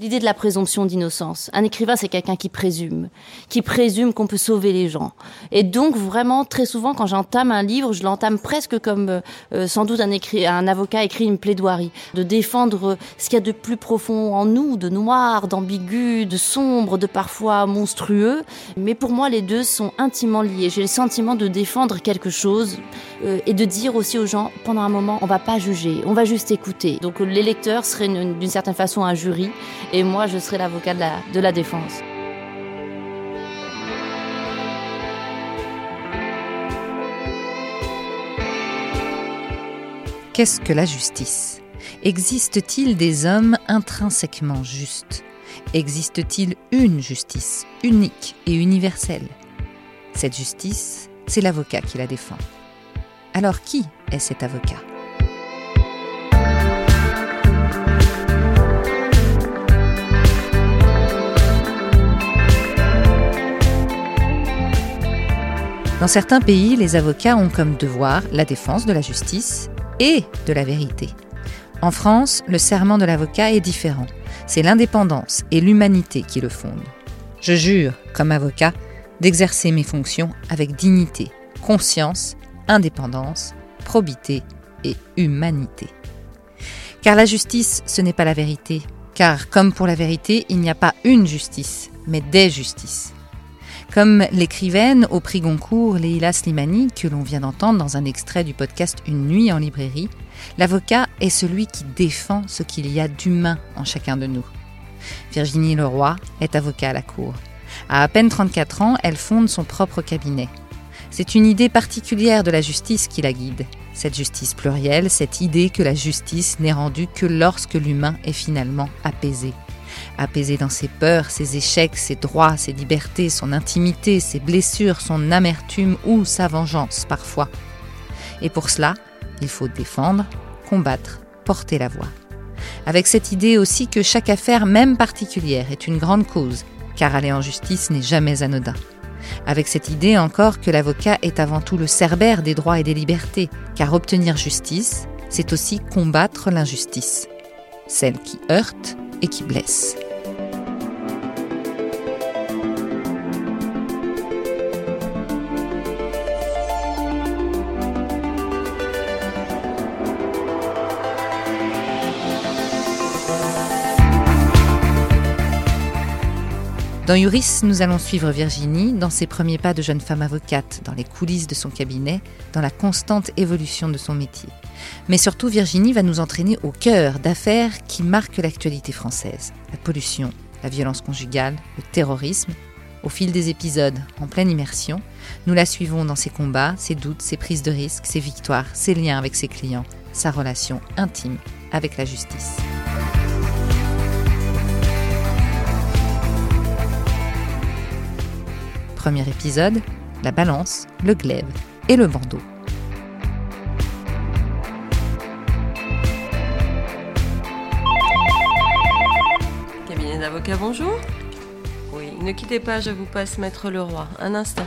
L'idée de la présomption d'innocence. Un écrivain, c'est quelqu'un qui présume, qui présume qu'on peut sauver les gens. Et donc, vraiment, très souvent, quand j'entame un livre, je l'entame presque comme euh, euh, sans doute un, un avocat écrit une plaidoirie, de défendre ce qu'il y a de plus profond en nous, de noir, d'ambigu, de sombre, de parfois monstrueux. Mais pour moi, les deux sont intimement liés. J'ai le sentiment de défendre quelque chose euh, et de dire aussi aux gens, pendant un moment, on va pas juger, on va juste écouter. Donc, les lecteurs seraient d'une certaine façon un jury et moi je serai l'avocat de la, défense. Qu'est-ce que la justice? Existe-t-il des hommes intrinsèquement justes? Existe-t-il une justice unique et universelle? Cette justice, c'est l'avocat qui la défend. Alors qui est cet avocat? Dans certains pays, les avocats ont comme devoir la défense de la justice et de la vérité. En France, le serment de l'avocat est différent. C'est l'indépendance et l'humanité qui le fondent. Je jure, comme avocat, d'exercer mes fonctions avec dignité, conscience, indépendance, probité et humanité. Car la justice, ce n'est pas la vérité. Car, comme pour la vérité, il n'y a pas une justice, mais des justices. Comme l'écrivaine au prix Goncourt Leila Slimani, que l'on vient d'entendre dans un extrait du podcast Une nuit en librairie, l'avocat est celui qui défend ce qu'il y a d'humain en chacun de nous. Virginie Leroy est avocat à la Cour. À à peine 34 ans, elle fonde son propre cabinet. C'est une idée particulière de la justice qui la guide. Cette justice plurielle, cette idée que la justice n'est rendue que lorsque l'humain est finalement apaisé apaisé dans ses peurs, ses échecs, ses droits, ses libertés, son intimité, ses blessures, son amertume ou sa vengeance parfois. Et pour cela, il faut défendre, combattre, porter la voix. Avec cette idée aussi que chaque affaire, même particulière, est une grande cause, car aller en justice n'est jamais anodin. Avec cette idée encore que l'avocat est avant tout le cerbère des droits et des libertés, car obtenir justice, c'est aussi combattre l'injustice, celle qui heurte et qui blesse. Dans Uris, nous allons suivre Virginie dans ses premiers pas de jeune femme avocate, dans les coulisses de son cabinet, dans la constante évolution de son métier. Mais surtout, Virginie va nous entraîner au cœur d'affaires qui marquent l'actualité française. La pollution, la violence conjugale, le terrorisme. Au fil des épisodes, en pleine immersion, nous la suivons dans ses combats, ses doutes, ses prises de risques, ses victoires, ses liens avec ses clients, sa relation intime avec la justice. Premier épisode, la balance, le glaive et le bandeau. Cabinet d'avocat, bonjour. Oui, ne quittez pas, je vous passe Maître Leroy. Un instant.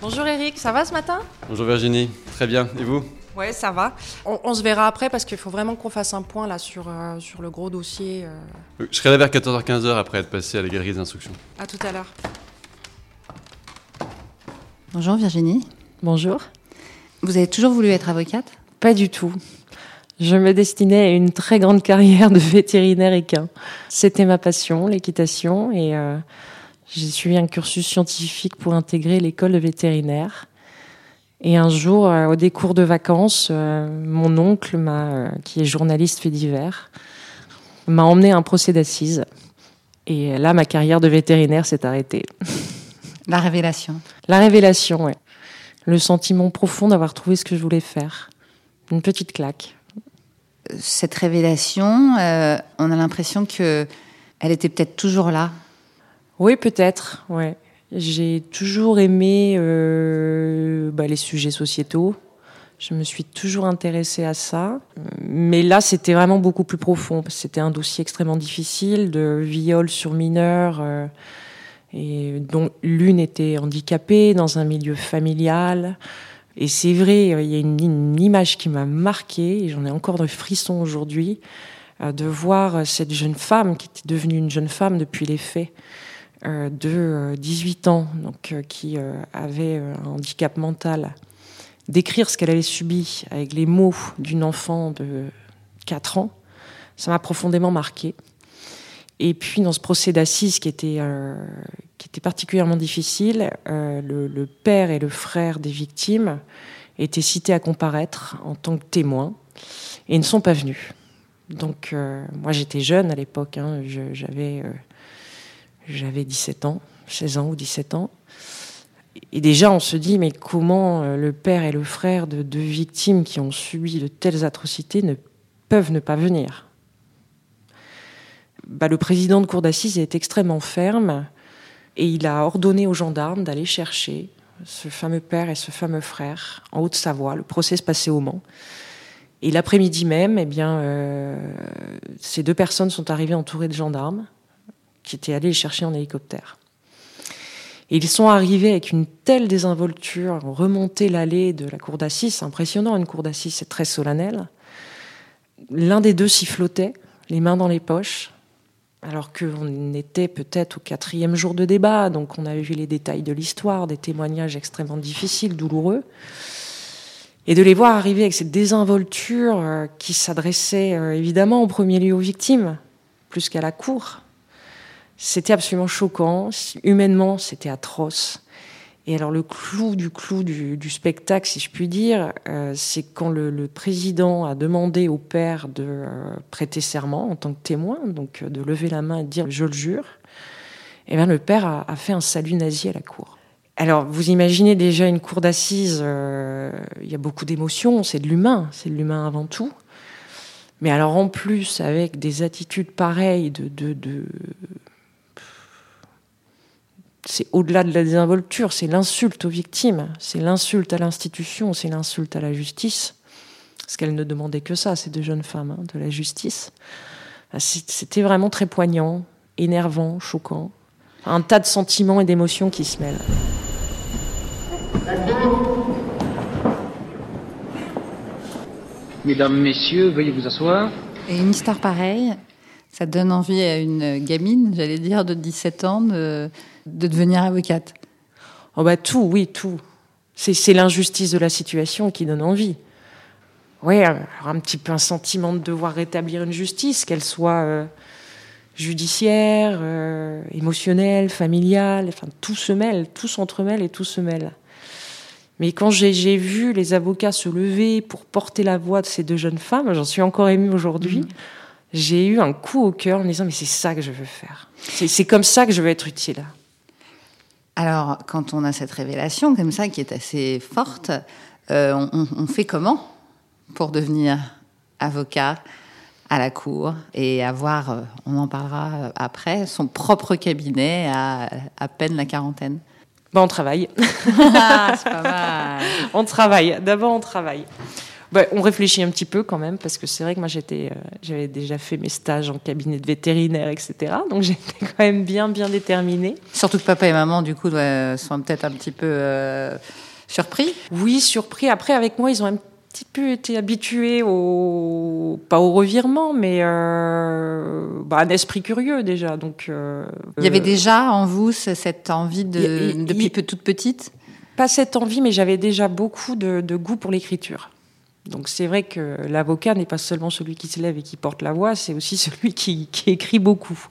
Bonjour Eric, ça va ce matin? Bonjour Virginie, très bien. Et vous? Ouais, ça va. On, se verra après parce qu'il faut vraiment qu'on fasse un point là sur, euh, sur le gros dossier. Euh. Je serai là vers 14h-15h après être passé à la galerie d'instruction. À tout à l'heure. Bonjour Virginie. Bonjour. Vous avez toujours voulu être avocate? Pas du tout. Je me destinais à une très grande carrière de vétérinaire équin. C'était ma passion, l'équitation, et euh, j'ai suivi un cursus scientifique pour intégrer l'école de vétérinaire. Et un jour, euh, au décours de vacances, euh, mon oncle, euh, qui est journaliste fait divers, m'a emmené à un procès d'assises. Et là, ma carrière de vétérinaire s'est arrêtée. La révélation. La révélation, oui. Le sentiment profond d'avoir trouvé ce que je voulais faire. Une petite claque. Cette révélation, on a l'impression que elle était peut-être toujours là. Oui, peut-être, ouais. J'ai toujours aimé euh, bah, les sujets sociétaux. Je me suis toujours intéressée à ça. Mais là, c'était vraiment beaucoup plus profond. C'était un dossier extrêmement difficile de viol sur mineurs, euh, dont l'une était handicapée dans un milieu familial. Et c'est vrai, il y a une, image qui m'a marquée, et j'en ai encore de frissons aujourd'hui, euh, de voir cette jeune femme qui était devenue une jeune femme depuis les faits, euh, de 18 ans, donc qui avait un handicap mental, d'écrire ce qu'elle avait subi avec les mots d'une enfant de 4 ans, ça m'a profondément marqué. Et puis dans ce procès d'assises qui était euh, qui était particulièrement difficile, euh, le, père et le frère des victimes étaient cités à comparaître en tant que témoins et ne sont pas venus. Donc euh, moi j'étais jeune à l'époque, hein, j'avais j'avais 17 ans, 16 ans ou 17 ans. Et déjà, on se dit, mais comment le père et le frère de deux victimes qui ont subi de telles atrocités ne peuvent ne pas venir? Bah, le président de cour d'assises est extrêmement ferme et il a ordonné aux gendarmes d'aller chercher ce fameux père et ce fameux frère en Haute-Savoie. Le procès se passait au Mans. Et l'après-midi même, eh bien, euh, ces deux personnes sont arrivées entourées de gendarmes qui étaient allés les chercher en hélicoptère. Ils sont arrivés avec une telle désinvolture, ont remonté l'allée de la cour d'assises, impressionnant, une cour d'assises, c'est très solennel. L'un des deux sifflotait, les mains dans les poches, alors qu'on était peut-être au quatrième jour de débat, donc on avait vu les détails de l'histoire, des témoignages extrêmement difficiles, douloureux, et de les voir arriver avec cette désinvolture euh, qui s'adressait euh, évidemment en premier lieu aux victimes, plus qu'à la cour. C'était absolument choquant, humainement c'était atroce. Et alors le clou du clou du, spectacle, si je puis dire, euh, c'est quand le, président a demandé au père de euh, prêter serment en tant que témoin, donc euh, de lever la main et de dire je le jure. Et eh bien le père a, fait un salut nazi à la cour. Alors vous imaginez déjà une cour d'assises, il y a beaucoup d'émotions, c'est de l'humain, c'est de l'humain avant tout. Mais alors en plus avec des attitudes pareilles de, de c'est au-delà de la désinvolture, c'est l'insulte aux victimes, c'est l'insulte à l'institution, c'est l'insulte à la justice. Parce qu'elle ne demandait que ça, ces deux jeunes femmes, hein, de la justice. C'était vraiment très poignant, énervant, choquant. Un tas de sentiments et d'émotions qui se mêlent. Mesdames, Messieurs, veuillez vous asseoir. Et une histoire pareille, ça donne envie à une gamine, j'allais dire, de 17 ans, de, de devenir avocate Oh bah tout, oui, tout. C'est l'injustice de la situation qui donne envie. Oui, un petit peu un sentiment de devoir rétablir une justice, qu'elle soit euh, judiciaire, euh, émotionnelle, familiale, enfin tout se mêle, tout s'entremêle et tout se mêle. Mais quand j'ai vu les avocats se lever pour porter la voix de ces deux jeunes femmes, j'en suis encore émue aujourd'hui. Mmh. J'ai eu un coup au cœur en me disant mais c'est ça que je veux faire. C'est comme ça que je veux être utile. Alors, quand on a cette révélation comme ça, qui est assez forte, euh, on, fait comment pour devenir avocat à la cour et avoir, euh, on en parlera après, son propre cabinet à à peine la quarantaine? Ben, On travaille. Ah, c'est pas mal. on travaille. D'abord, on travaille. Bah, on réfléchit un petit peu quand même, parce que c'est vrai que moi j'étais, euh, j'avais déjà fait mes stages en cabinet de vétérinaire, etc. Donc j'étais quand même bien, bien déterminée. Surtout que papa et maman, du coup, sont peut-être un petit peu euh, surpris. Oui, surpris. Après, avec moi, ils ont un petit peu été habitués au, pas au revirement, mais euh, bah, un esprit curieux déjà. Donc, il y avait déjà en vous cette envie de, depuis toute petite? Pas cette envie, mais j'avais déjà beaucoup de goût pour l'écriture. Donc c'est vrai que l'avocat n'est pas seulement celui qui se lève et qui porte la voix, c'est aussi celui qui, écrit beaucoup.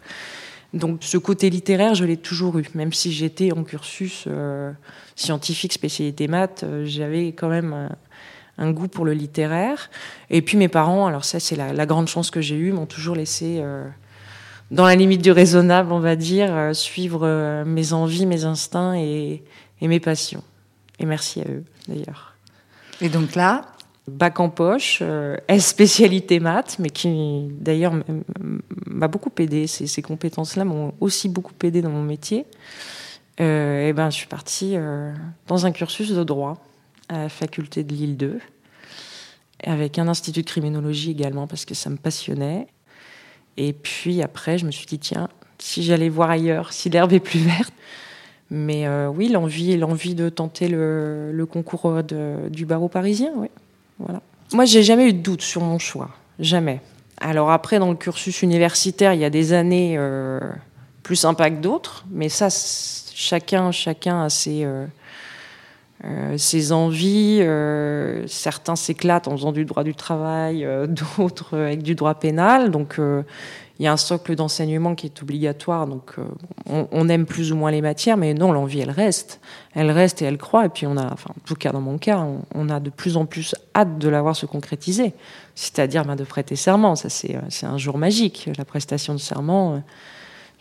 Donc ce côté littéraire, je l'ai toujours eu, même si j'étais en cursus euh, scientifique, spécialité maths, euh, j'avais quand même un, goût pour le littéraire. Et puis mes parents, alors ça c'est la, grande chance que j'ai eue, m'ont toujours laissé, euh, dans la limite du raisonnable, on va dire, suivre mes envies, mes instincts et mes passions. Et merci à eux d'ailleurs. Et donc là, bac en poche, euh, spécialité maths, mais qui d'ailleurs m'a beaucoup aidé. Ces, compétences-là m'ont aussi beaucoup aidé dans mon métier. Euh, et ben, je suis partie euh, dans un cursus de droit à la faculté de Lille 2, avec un institut de criminologie également parce que ça me passionnait. Et puis après, je me suis dit tiens, si j'allais voir ailleurs, si l'herbe est plus verte. Mais euh, oui, l'envie, l'envie de tenter le, concours du barreau parisien, oui. Moi, j'ai jamais eu de doute sur mon choix, jamais. Alors après, dans le cursus universitaire, il y a des années euh, plus sympas que d'autres, mais ça, chacun, chacun a ses, euh, euh, ses envies. certains s'éclatent en faisant du droit du travail, d'autres avec du droit pénal. Donc, il y a un socle d'enseignement qui est obligatoire. Donc, euh, on, on aime plus ou moins les matières, mais non, l'envie, elle reste. Elle reste et elle croît. Et puis, on a, enfin, en tout cas, dans mon cas, on, on a de plus en plus hâte de la voir se concrétiser. C'est-à-dire ben, de prêter serment. Ça, c'est euh, c'est un jour magique. La prestation de serment, euh,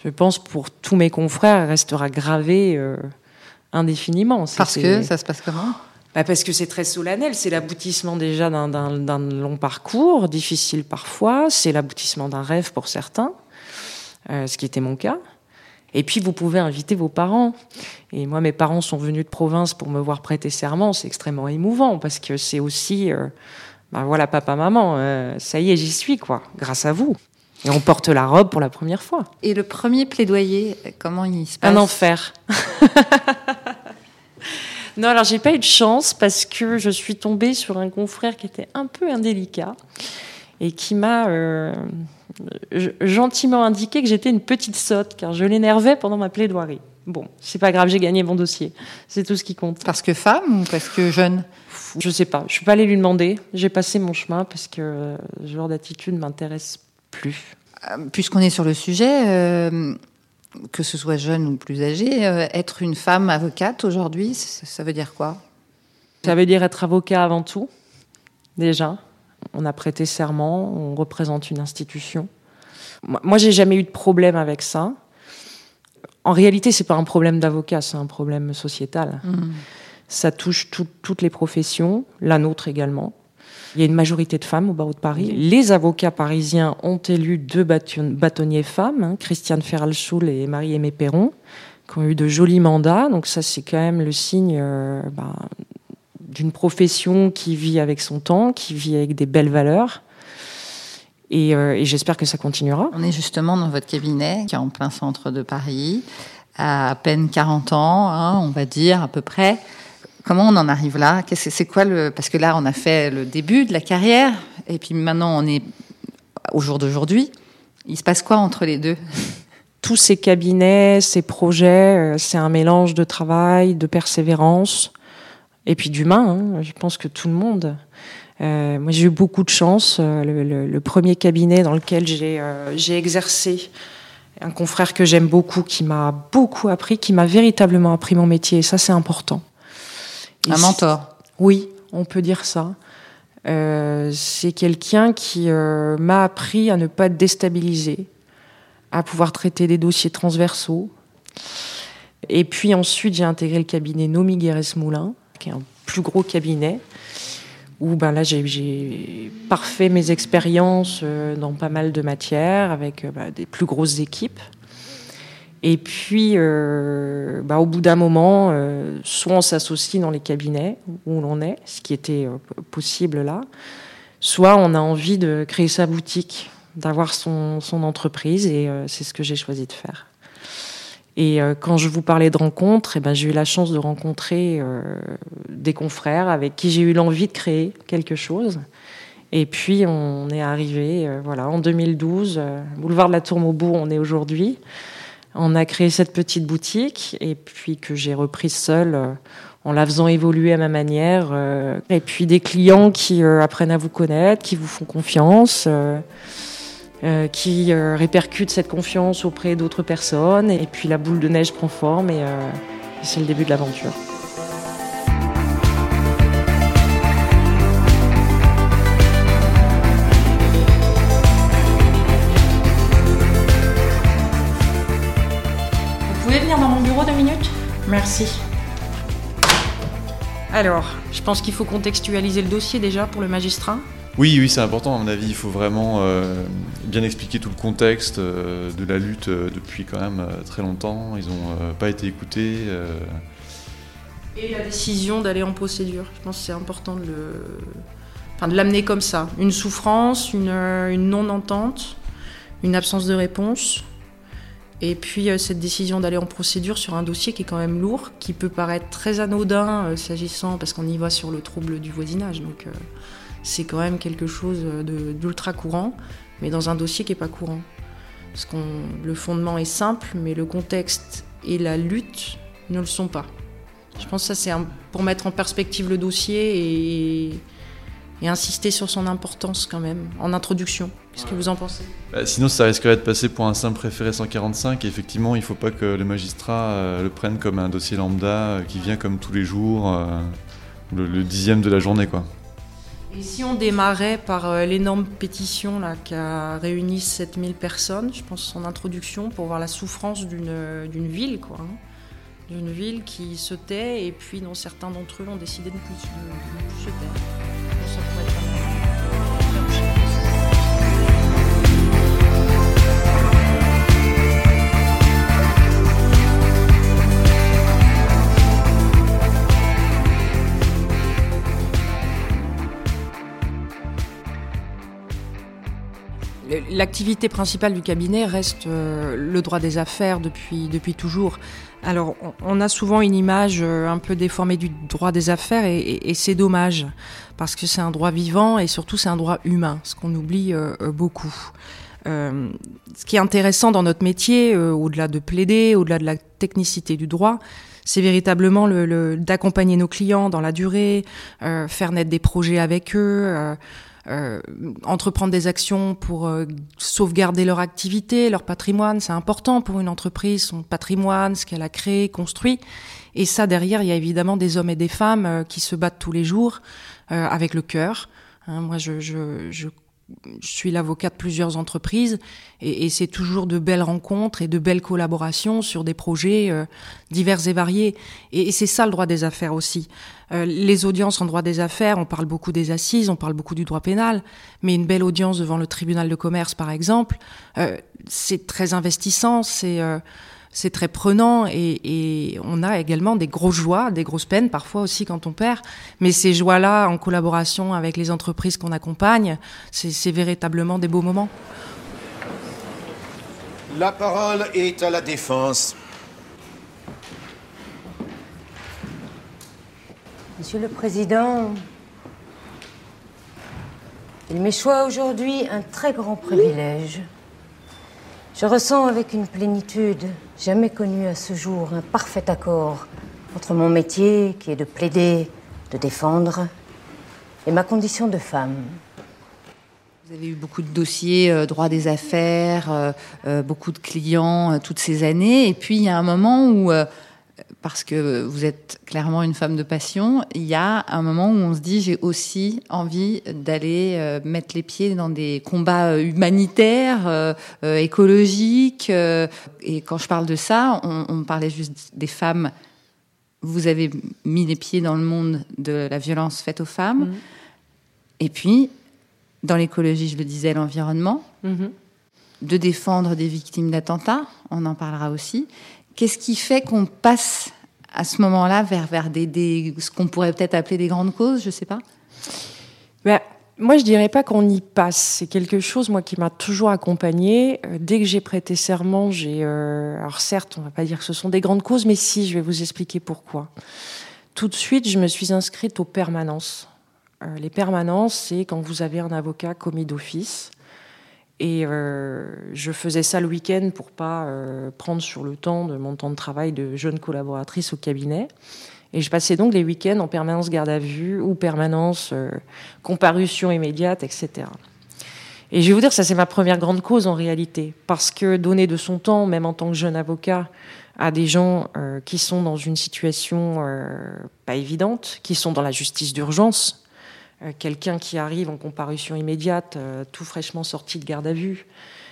je pense, pour tous mes confrères, elle restera gravée euh, indéfiniment. Parce que ça se passe comment? Bah parce que c'est très solennel, c'est l'aboutissement déjà d'un- long parcours, difficile parfois, c'est l'aboutissement d'un rêve pour certains, euh, ce qui était mon cas. Et puis vous pouvez inviter vos parents. Et moi, mes parents sont venus de province pour me voir prêter serment, c'est extrêmement émouvant parce que c'est aussi, euh, bah voilà, papa, maman, euh, ça y est, j'y suis quoi, grâce à vous. Et on porte la robe pour la première fois. Et le premier plaidoyer, comment il se passe? Un enfer. non, alors j'ai pas eu de chance parce que je suis tombée sur un confrère qui était un peu indélicat et qui m'a euh, gentiment indiqué que j'étais une petite sotte car je l'énervais pendant ma plaidoirie. Bon, c'est pas grave, j'ai gagné mon dossier. C'est tout ce qui compte. Parce que femme ou parce que jeune? Je sais pas, je suis pas allée lui demander. J'ai passé mon chemin parce que ce genre d'attitude m'intéresse plus. Euh, Puisqu'on est sur le sujet, euh, que ce soit jeune ou plus âgé, euh, être une femme avocate aujourd'hui, ça, veut dire quoi? Ça veut dire être avocat avant tout, déjà. On a prêté serment, on représente une institution. Moi, j'ai jamais eu de problème avec ça. En réalité, c'est pas un problème d'avocat, c'est un problème sociétal. Ça touche tout- toutes les professions, la nôtre également. Il y a une majorité de femmes au barreau de Paris. Les avocats parisiens ont élu deux bâton- bâtonniers femmes, hein, Christiane Ferralschul et Marie-Aimée Perron, qui ont eu de jolis mandats. Donc ça, c'est quand même le signe euh, bah, d'une profession qui vit avec son temps, qui vit avec des belles valeurs. Et, euh, et j'espère que ça continuera. On est justement dans votre cabinet, qui est en plein centre de Paris, à à peine 40 ans, hein, on va dire à peu près. Comment on en arrive là? C'est quoi le Parce que là, on a fait le début de la carrière, et puis maintenant, on est au jour d'aujourd'hui. Il se passe quoi entre les deux? Tous ces cabinets, ces projets, euh, c'est un mélange de travail, de persévérance, et puis d'humain. hein. Je pense que tout le monde. Euh, moi, j'ai eu beaucoup de chance. Euh, Le, premier cabinet dans lequel j'ai j'ai exercé, un confrère que j'aime beaucoup, qui m'a beaucoup appris, qui m'a véritablement appris mon métier. Et ça, c'est important. Et Un mentor. Oui, on peut dire ça. Euh, c'est quelqu'un qui euh, m'a appris à ne pas être déstabilisé, à pouvoir traiter des dossiers transversaux. Et puis ensuite, j'ai intégré le cabinet Nomi Guérès Moulin, qui est un plus gros cabinet, où ben là, j'ai- parfait mes expériences euh, dans pas mal de matières, avec ben, des plus grosses équipes. Et puis, euh, bah, au bout d'un moment, euh, soit on s'associe dans les cabinets où l'on est, ce qui était euh, possible là, soit on a envie de créer sa boutique, d'avoir son, son entreprise, et euh, c'est ce que j'ai choisi de faire. Et euh, quand je vous parlais de rencontres, eh ben, j'ai eu la chance de rencontrer euh, des confrères avec qui j'ai eu l'envie de créer quelque chose. Et puis on est arrivé, voilà, en 2012, euh, boulevard de la Tour Maubourg, on est aujourd'hui. On a créé cette petite boutique et puis que j'ai reprise seule euh, en la faisant évoluer à ma manière. euh, et puis des clients qui euh, apprennent à vous connaître, qui vous font confiance, qui euh, répercutent cette confiance auprès d'autres personnes. Et puis la boule de neige prend forme et c'est le début de l'aventure. Merci. Alors, je pense qu'il faut contextualiser le dossier déjà pour le magistrat. Oui, oui, c'est important à mon avis. Il faut vraiment euh, bien expliquer tout le contexte euh, de la lutte euh, depuis quand même très longtemps. Ils n'ont pas été écoutés. Et la décision d'aller en procédure. Je pense que c'est important de le. Enfin, de l'amener comme ça. Une souffrance, une, une non-entente, une absence de réponse. Et puis euh, cette décision d'aller en procédure sur un dossier qui est quand même lourd, qui peut paraître très anodin euh, s'agissant, parce qu'on y va sur le trouble du voisinage. Donc euh, c'est quand même quelque chose d'ultra courant, mais dans un dossier qui n'est pas courant. Parce que le fondement est simple, mais le contexte et la lutte ne le sont pas. Je pense que ça c'est pour mettre en perspective le dossier et et insister sur son importance quand même, en introduction. Qu'est-ce que vous en pensez? Bah, Sinon, ça risquerait de passer pour un simple référé 145. Et effectivement, il ne faut pas que le magistrat euh, le prenne comme un dossier lambda euh, qui vient comme tous les jours, euh, le, dixième de la journée. quoi. Et si on démarrait par l'énorme pétition là, qui a réuni 7000 personnes, je pense son introduction, pour voir la souffrance d'une ville, quoi. Hein. D'une ville qui se tait et puis dont certains d'entre eux ont décidé de ne plus, se taire. L'activité principale du cabinet reste euh, le droit des affaires depuis, toujours. Alors, on a souvent une image euh, un peu déformée du droit des affaires et, c'est dommage parce que c'est un droit vivant et surtout c'est un droit humain, ce qu'on oublie euh, beaucoup. ce qui est intéressant dans notre métier, au-delà de plaider, au-delà de la technicité du droit, c'est véritablement le, d'accompagner nos clients dans la durée, faire naître des projets avec eux. Euh, entreprendre des actions pour euh, sauvegarder leur activité, leur patrimoine. C'est important pour une entreprise, son patrimoine, ce qu'elle a créé, construit. Et ça, derrière, il y a évidemment des hommes et des femmes euh, qui se battent tous les jours avec le cœur. Hein, moi, je, je, je je suis l'avocat de plusieurs entreprises et, c'est toujours de belles rencontres et de belles collaborations sur des projets euh, divers et variés. Et, et c'est ça le droit des affaires aussi. Euh, les audiences en droit des affaires, on parle beaucoup des assises, on parle beaucoup du droit pénal, mais une belle audience devant le tribunal de commerce, par exemple, euh, c'est très investissant, c'est c'est très prenant et, on a également des grosses joies, des grosses peines parfois aussi quand on perd. Mais ces joies-là, en collaboration avec les entreprises qu'on accompagne, c'est véritablement des beaux moments. La parole est à la défense. Monsieur le Président, il m'est choix aujourd'hui un très grand privilège. Je ressens avec une plénitude jamais connue à ce jour un parfait accord entre mon métier, qui est de plaider, de défendre, et ma condition de femme. Vous avez eu beaucoup de dossiers, euh, droit des affaires, euh, euh, beaucoup de clients toutes ces années, et puis il y a un moment où parce que vous êtes clairement une femme de passion, il y a un moment où on se dit j'ai aussi envie d'aller euh, mettre les pieds dans des combats euh, humanitaires, euh, écologiques. et quand je parle de ça, on, on, parlait juste des femmes. Vous avez mis les pieds dans le monde de la violence faite aux femmes. Mm-hmm. Et puis, dans l'écologie, je le disais, l'environnement. Mm-hmm. De défendre des victimes d'attentats, on en parlera aussi. Qu'est-ce qui fait qu'on passe à ce moment-là vers, vers des, ce qu'on pourrait peut-être appeler des grandes causes, je ne sais pas? Ben, Moi, je dirais pas qu'on y passe. C'est quelque chose, moi, qui m'a toujours accompagnée. Euh, dès que j'ai prêté serment, j'ai... Euh, alors certes, on va pas dire que ce sont des grandes causes, mais si, je vais vous expliquer pourquoi. Tout de suite, je me suis inscrite aux permanences. Euh, les permanences, c'est quand vous avez un avocat commis d'office et euh, je faisais ça le week-end pour pas euh, prendre sur le temps de mon temps de travail de jeune collaboratrice au cabinet. Et je passais donc les week-ends en permanence garde à vue ou permanence euh, comparution immédiate, etc. Et je vais vous dire, ça c'est ma première grande cause en réalité, parce que donner de son temps, même en tant que jeune avocat, à des gens qui sont dans une situation pas évidente, qui sont dans la justice d'urgence, euh, quelqu'un qui arrive en comparution immédiate, euh, tout fraîchement sorti de garde à vue.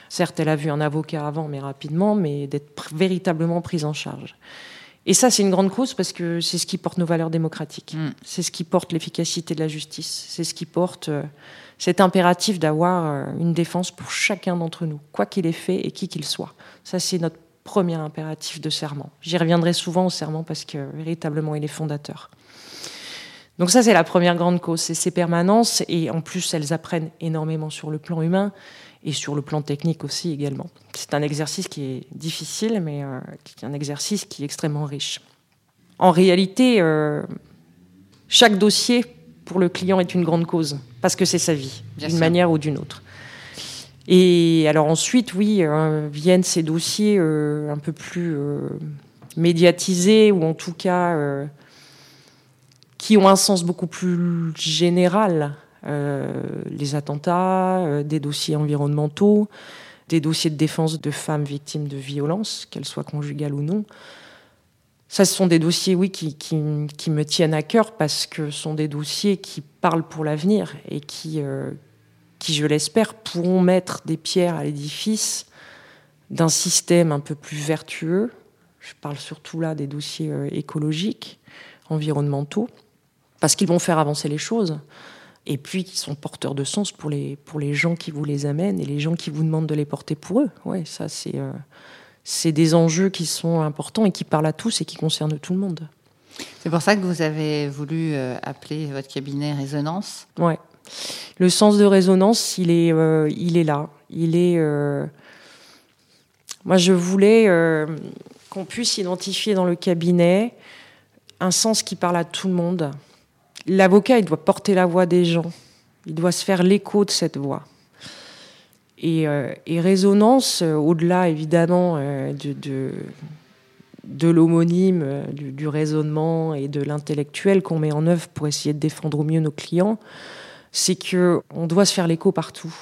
Certes, elle a vu un avocat avant, mais rapidement, mais d'être véritablement prise en charge. Et ça, c'est une grande cause parce que c'est ce qui porte nos valeurs démocratiques. Mm. C'est ce qui porte l'efficacité de la justice. C'est ce qui porte euh, cet impératif d'avoir une défense pour chacun d'entre nous, quoi qu'il ait fait et qui qu'il soit. Ça, c'est notre premier impératif de serment. J'y reviendrai souvent au serment parce que véritablement, il est fondateur. Donc ça, c'est la première grande cause, c'est ces permanences, et en plus, elles apprennent énormément sur le plan humain et sur le plan technique aussi également. c'est un exercice qui est difficile, mais euh, qui est un exercice qui est extrêmement riche. En réalité, euh, chaque dossier pour le client est une grande cause, parce que c'est sa vie, d'une manière ou d'une autre. Et alors ensuite, oui, euh, viennent ces dossiers un peu plus médiatisés, ou en tout cas qui ont un sens beaucoup plus général. les attentats, des dossiers environnementaux, des dossiers de défense de femmes victimes de violences, qu'elles soient conjugales ou non. Ça, ce sont des dossiers, oui, qui, me tiennent à cœur parce que ce sont des dossiers qui parlent pour l'avenir et qui, euh, qui, je l'espère, pourront mettre des pierres à l'édifice d'un système un peu plus vertueux. Je parle surtout là des dossiers euh, écologiques, environnementaux, parce qu'ils vont faire avancer les choses et puis qui sont porteurs de sens pour les, pour les gens qui vous les amènent et les gens qui vous demandent de les porter pour eux. Ouais, ça, c'est euh, c'est des enjeux qui sont importants et qui parlent à tous et qui concernent tout le monde. C'est pour ça que vous avez voulu euh, appeler votre cabinet Résonance Ouais. Le sens de résonance, il est, euh, il est là. Il est. Moi, je voulais qu'on puisse identifier dans le cabinet un sens qui parle à tout le monde L'avocat, il doit porter la voix des gens. Il doit se faire l'écho de cette voix. Et, euh, résonance, euh, au-delà évidemment euh, de, l'homonyme, du, raisonnement et de l'intellectuel qu'on met en œuvre pour essayer de défendre au mieux nos clients, c'est que on doit se faire l'écho partout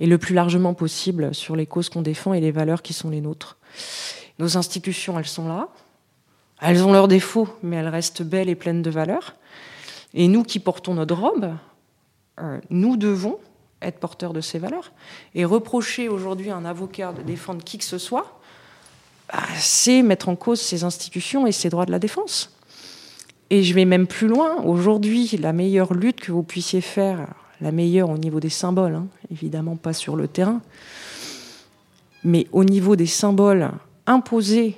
et le plus largement possible sur les causes qu'on défend et les valeurs qui sont les nôtres. Nos institutions, elles sont là. Elles ont leurs défauts, mais elles restent belles et pleines de valeurs. Et nous qui portons notre robe, euh, nous devons être porteurs de ces valeurs. Et reprocher aujourd'hui à un avocat de défendre qui que ce soit, bah, c'est mettre en cause ces institutions et ses droits de la défense. Et je vais même plus loin. Aujourd'hui, la meilleure lutte que vous puissiez faire, la meilleure au niveau des symboles, hein, évidemment pas sur le terrain, mais au niveau des symboles, imposer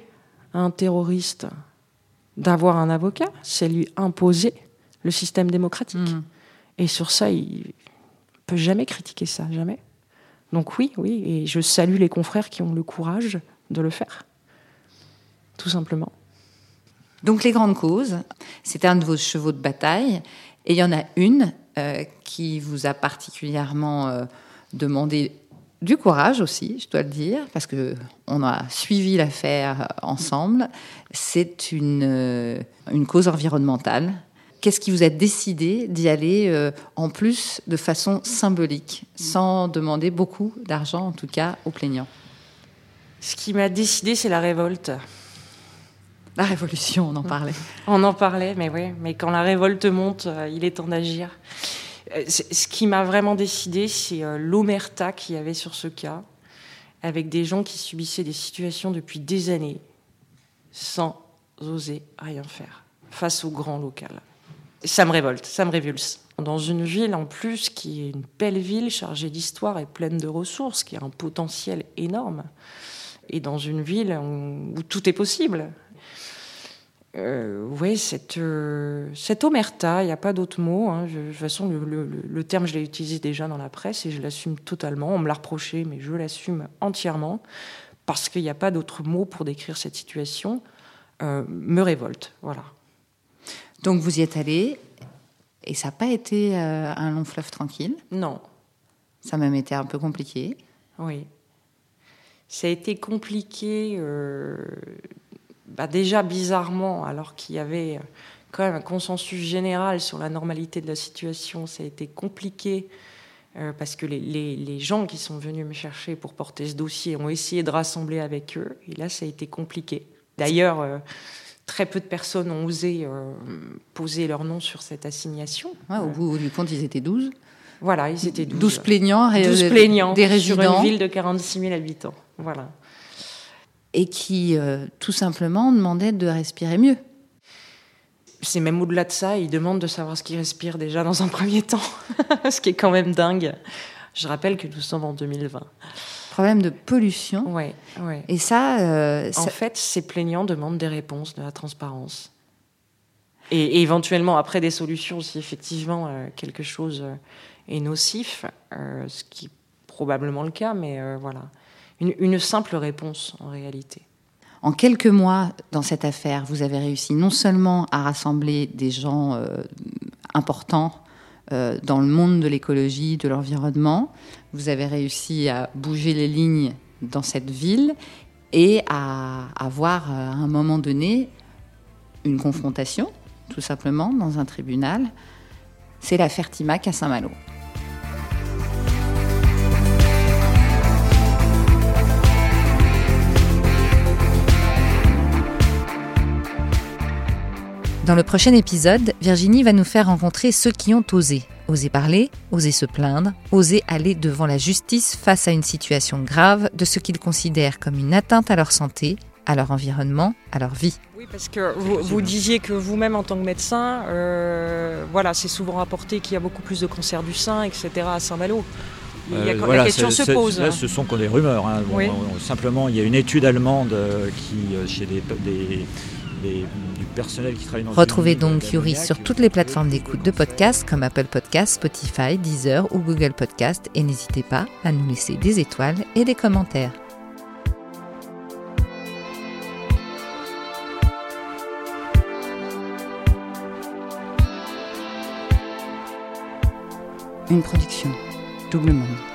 à un terroriste d'avoir un avocat, c'est lui imposer le système démocratique. Mm. Et sur ça, il ne peut jamais critiquer ça, jamais. Donc oui, oui, et je salue les confrères qui ont le courage de le faire, tout simplement. Donc les grandes causes, c'est un de vos chevaux de bataille, et il y en a une euh, qui vous a particulièrement euh, demandé du courage aussi, je dois le dire, parce que on a suivi l'affaire ensemble. C'est une, euh, une cause environnementale Qu'est-ce qui vous a décidé d'y aller euh, en plus de façon symbolique, sans demander beaucoup d'argent, en tout cas aux plaignants? Ce qui m'a décidé, c'est la révolte. La révolution, on en parlait. On en parlait, mais oui. Mais quand la révolte monte, euh, il est temps d'agir. Euh, ce qui m'a vraiment décidé, c'est l'omerta qu'il y avait sur ce cas, avec des gens qui subissaient des situations depuis des années, sans oser rien faire, face au grand local ça me révolte, ça me révulse. Dans une ville en plus qui est une belle ville chargée d'histoire et pleine de ressources, qui a un potentiel énorme, et dans une ville où, tout est possible. Euh, oui, cette, euh, cette omerta, il n'y a pas d'autre mot. Hein. de toute façon, le, terme, je l'ai utilisé déjà dans la presse et je l'assume totalement. On me l'a reproché, mais je l'assume entièrement parce qu'il n'y a pas d'autre mot pour décrire cette situation. Euh, me révolte, voilà. Donc vous y êtes allé et ça n'a pas été euh, un long fleuve tranquille? Non. Ça a même été un peu compliqué. Oui. Ça a été compliqué, euh, bah déjà bizarrement, alors qu'il y avait euh, quand même un consensus général sur la normalité de la situation. Ça a été compliqué parce que les, les, gens qui sont venus me chercher pour porter ce dossier ont essayé de rassembler avec eux. Et là, ça a été compliqué. D'ailleurs très peu de personnes ont osé euh, poser leur nom sur cette assignation. au bout du compte, ils étaient 12. Voilà, ils étaient 12. 12 plaignants, 12 plaignants des résidents. Sur une ville de 46 000 habitants. Voilà. Et qui, euh, tout simplement, demandaient de respirer mieux. C'est même au-delà de ça, ils demandent de savoir ce qu'ils respirent déjà dans un premier temps, ce qui est quand même dingue. Je rappelle que nous sommes en 2020 problème de pollution. Ouais, ouais. Et ça, euh, En fait, ces plaignants demandent des réponses, de la transparence. Et, éventuellement, après, des solutions si effectivement euh, quelque chose euh, est nocif, ce qui est probablement le cas, mais voilà. une, simple réponse en réalité. En quelques mois, dans cette affaire, vous avez réussi non seulement à rassembler des gens importants euh, dans le monde de l'écologie, de l'environnement, vous avez réussi à bouger les lignes dans cette ville et à avoir à un moment donné une confrontation, tout simplement, dans un tribunal. C'est l'affaire Timac à Saint-Malo. Dans le prochain épisode, Virginie va nous faire rencontrer ceux qui ont osé. Osé parler, osé se plaindre, osé aller devant la justice face à une situation grave de ce qu'ils considèrent comme une atteinte à leur santé, à leur environnement, à leur vie. Oui, parce que vous, disiez que vous-même, en tant que médecin, euh, voilà, c'est souvent rapporté qu'il y a beaucoup plus de cancers du sein, etc. à Saint-Malo. Euh, la question se pose. Là, ce sont que des rumeurs. Hein. simplement, il y a une étude allemande euh, qui, chez des, du personnel qui travaille dans Retrouvez donc Yuri sur toutes les plateformes d'écoute de podcasts comme Apple Podcasts, Spotify, Deezer ou Google Podcasts et n'hésitez pas à nous laisser des étoiles et des commentaires. Une production. Double monde.